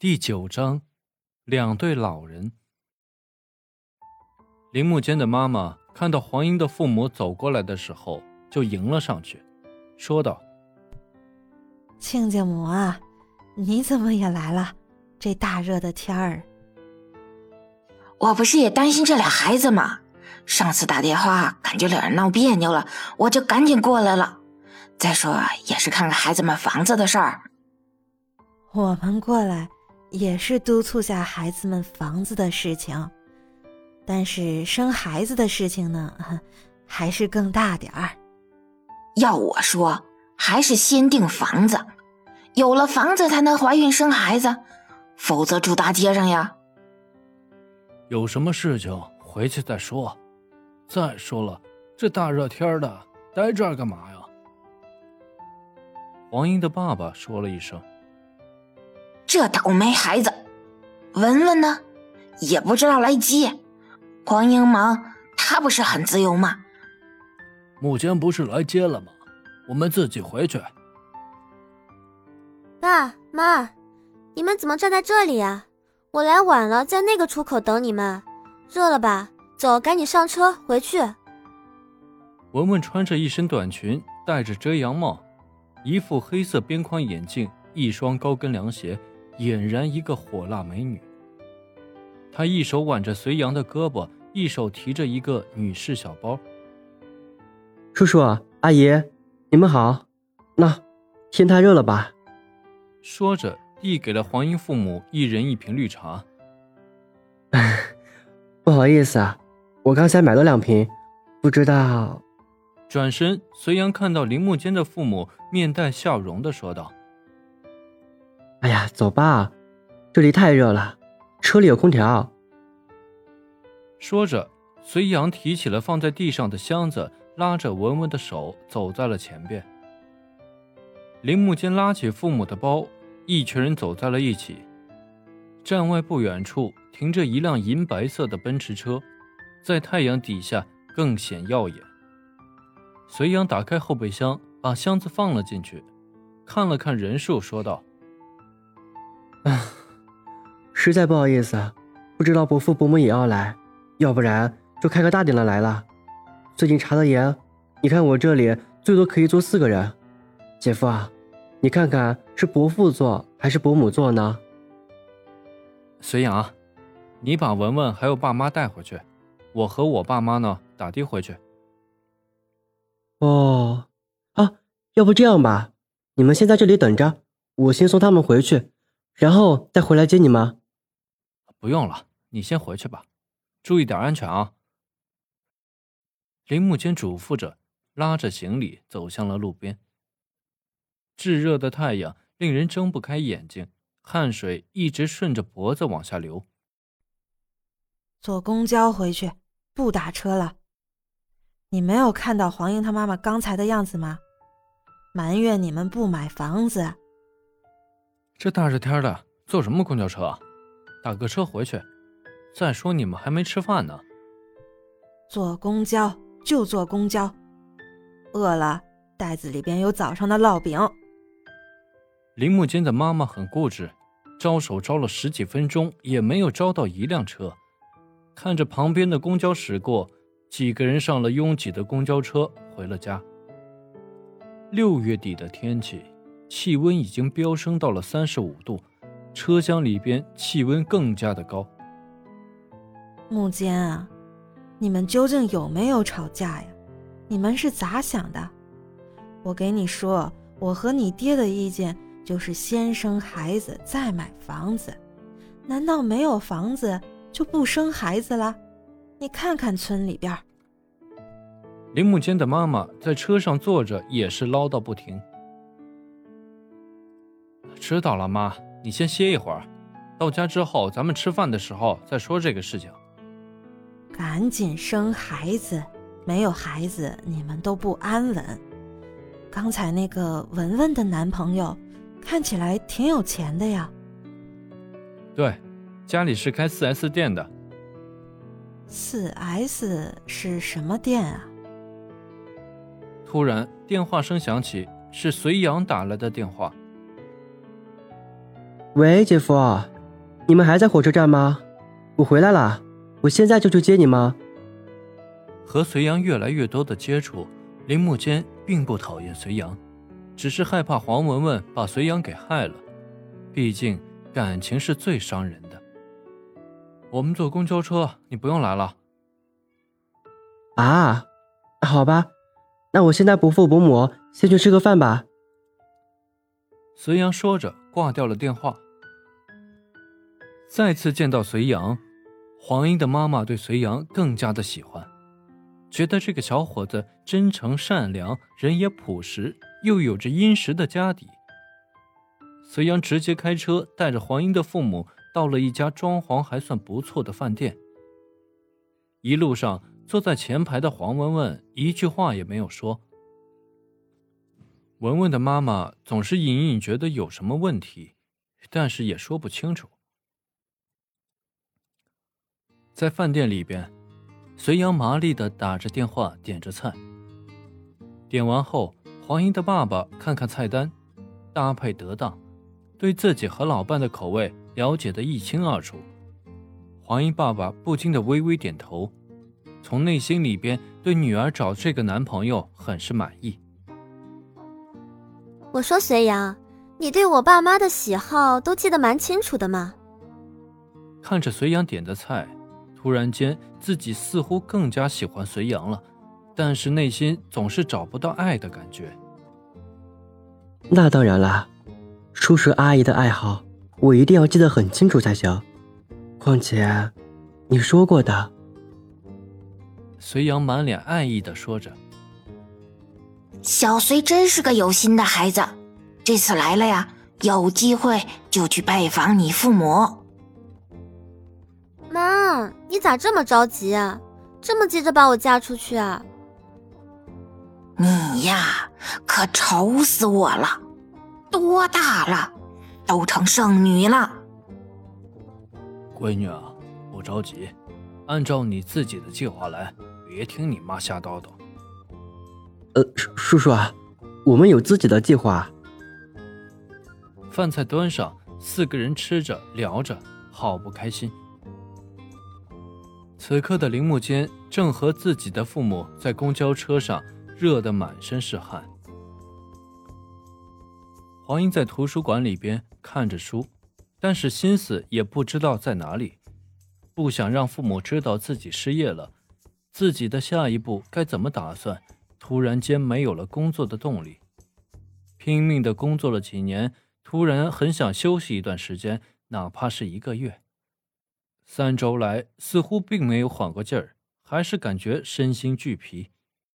第九章，两对老人。林木间的妈妈看到黄英的父母走过来的时候，就迎了上去，说道：“亲家母啊，你怎么也来了？这大热的天儿，我不是也担心这俩孩子吗？上次打电话感觉两人闹别扭了，我就赶紧过来了。再说也是看看孩子们房子的事儿。我们过来。”也是督促下孩子们房子的事情，但是生孩子的事情呢，还是更大点儿。要我说，还是先订房子，有了房子才能怀孕生孩子，否则住大街上呀。有什么事情回去再说。再说了，这大热天的，待这儿干嘛呀？黄英的爸爸说了一声。这倒霉孩子，文文呢，也不知道来接。黄英忙，他不是很自由吗？木间不是来接了吗？我们自己回去。爸妈，你们怎么站在这里呀？我来晚了，在那个出口等你们。热了吧？走，赶紧上车回去。文文穿着一身短裙，戴着遮阳帽，一副黑色边框眼镜，一双高跟凉鞋。俨然一个火辣美女。她一手挽着隋阳的胳膊，一手提着一个女士小包。叔叔阿姨，你们好。那天太热了吧？说着，递给了黄英父母一人一瓶绿茶。不好意思啊，我刚才买了两瓶，不知道。转身，隋阳看到林木间的父母，面带笑容的说道。哎呀，走吧，这里太热了，车里有空调。说着，隋阳提起了放在地上的箱子，拉着文文的手走在了前边。林木间拉起父母的包，一群人走在了一起。站外不远处停着一辆银白色的奔驰车，在太阳底下更显耀眼。隋阳打开后备箱，把箱子放了进去，看了看人数，说道。实在不好意思，不知道伯父伯母也要来，要不然就开个大点的来了。最近查的严，你看我这里最多可以坐四个人。姐夫啊，你看看是伯父坐还是伯母坐呢？隋阳，你把文文还有爸妈带回去，我和我爸妈呢打的回去。哦，啊，要不这样吧，你们先在这里等着，我先送他们回去。然后再回来接你吗？不用了，你先回去吧，注意点安全啊。林木间嘱咐着，拉着行李走向了路边。炙热的太阳令人睁不开眼睛，汗水一直顺着脖子往下流。坐公交回去，不打车了。你没有看到黄英她妈妈刚才的样子吗？埋怨你们不买房子。这大热天的，坐什么公交车啊？打个车回去。再说你们还没吃饭呢。坐公交就坐公交，饿了袋子里边有早上的烙饼。林木间的妈妈很固执，招手招了十几分钟也没有招到一辆车。看着旁边的公交驶过，几个人上了拥挤的公交车回了家。六月底的天气。气温已经飙升到了三十五度，车厢里边气温更加的高。木间啊，你们究竟有没有吵架呀？你们是咋想的？我给你说，我和你爹的意见就是先生孩子再买房子。难道没有房子就不生孩子了？你看看村里边。林木间的妈妈在车上坐着也是唠叨不停。知道了，妈，你先歇一会儿，到家之后咱们吃饭的时候再说这个事情。赶紧生孩子，没有孩子你们都不安稳。刚才那个文文的男朋友，看起来挺有钱的呀。对，家里是开四 S 店的。四 S 是什么店啊？突然电话声响起，是隋阳打来的电话。喂，姐夫，你们还在火车站吗？我回来了，我现在就去接你们？和隋阳越来越多的接触，林木坚并不讨厌隋阳，只是害怕黄文文把隋阳给害了。毕竟感情是最伤人的。我们坐公交车，你不用来了。啊，好吧，那我现在不父不母，先去吃个饭吧。隋阳说着挂掉了电话。再次见到隋阳，黄英的妈妈对隋阳更加的喜欢。觉得这个小伙子真诚善良，人也朴实，又有着殷实的家底。隋阳直接开车带着黄英的父母到了一家装潢还算不错的饭店。一路上，坐在前排的黄文文一句话也没有说。文文的妈妈总是隐隐觉得有什么问题，但是也说不清楚。在饭店里边。隋阳麻利的打着电话，点着菜。点完后，黄英的爸爸看看菜单，搭配得当，对自己和老伴的口味了解的一清二楚。黄英爸爸不禁的微微点头，从内心里边对女儿找这个男朋友很是满意。我说隋阳，你对我爸妈的喜好都记得蛮清楚的嘛。看着隋阳点的菜。突然间，自己似乎更加喜欢隋阳了，但是内心总是找不到爱的感觉。那当然啦，叔叔阿姨的爱好，我一定要记得很清楚才行。况且，你说过的。隋阳满脸爱意的说着：“小隋真是个有心的孩子，这次来了呀，有机会就去拜访你父母。”妈，你咋这么着急啊？这么急着把我嫁出去啊？你呀，可愁死我了！多大了，都成剩女了。闺女啊，不着急，按照你自己的计划来，别听你妈瞎叨叨。呃，叔叔啊，我们有自己的计划。饭菜端上，四个人吃着聊着，好不开心。此刻的铃木间正和自己的父母在公交车上热得满身是汗。黄英在图书馆里边看着书，但是心思也不知道在哪里，不想让父母知道自己失业了，自己的下一步该怎么打算？突然间没有了工作的动力，拼命的工作了几年，突然很想休息一段时间，哪怕是一个月。三周来似乎并没有缓过劲儿，还是感觉身心俱疲。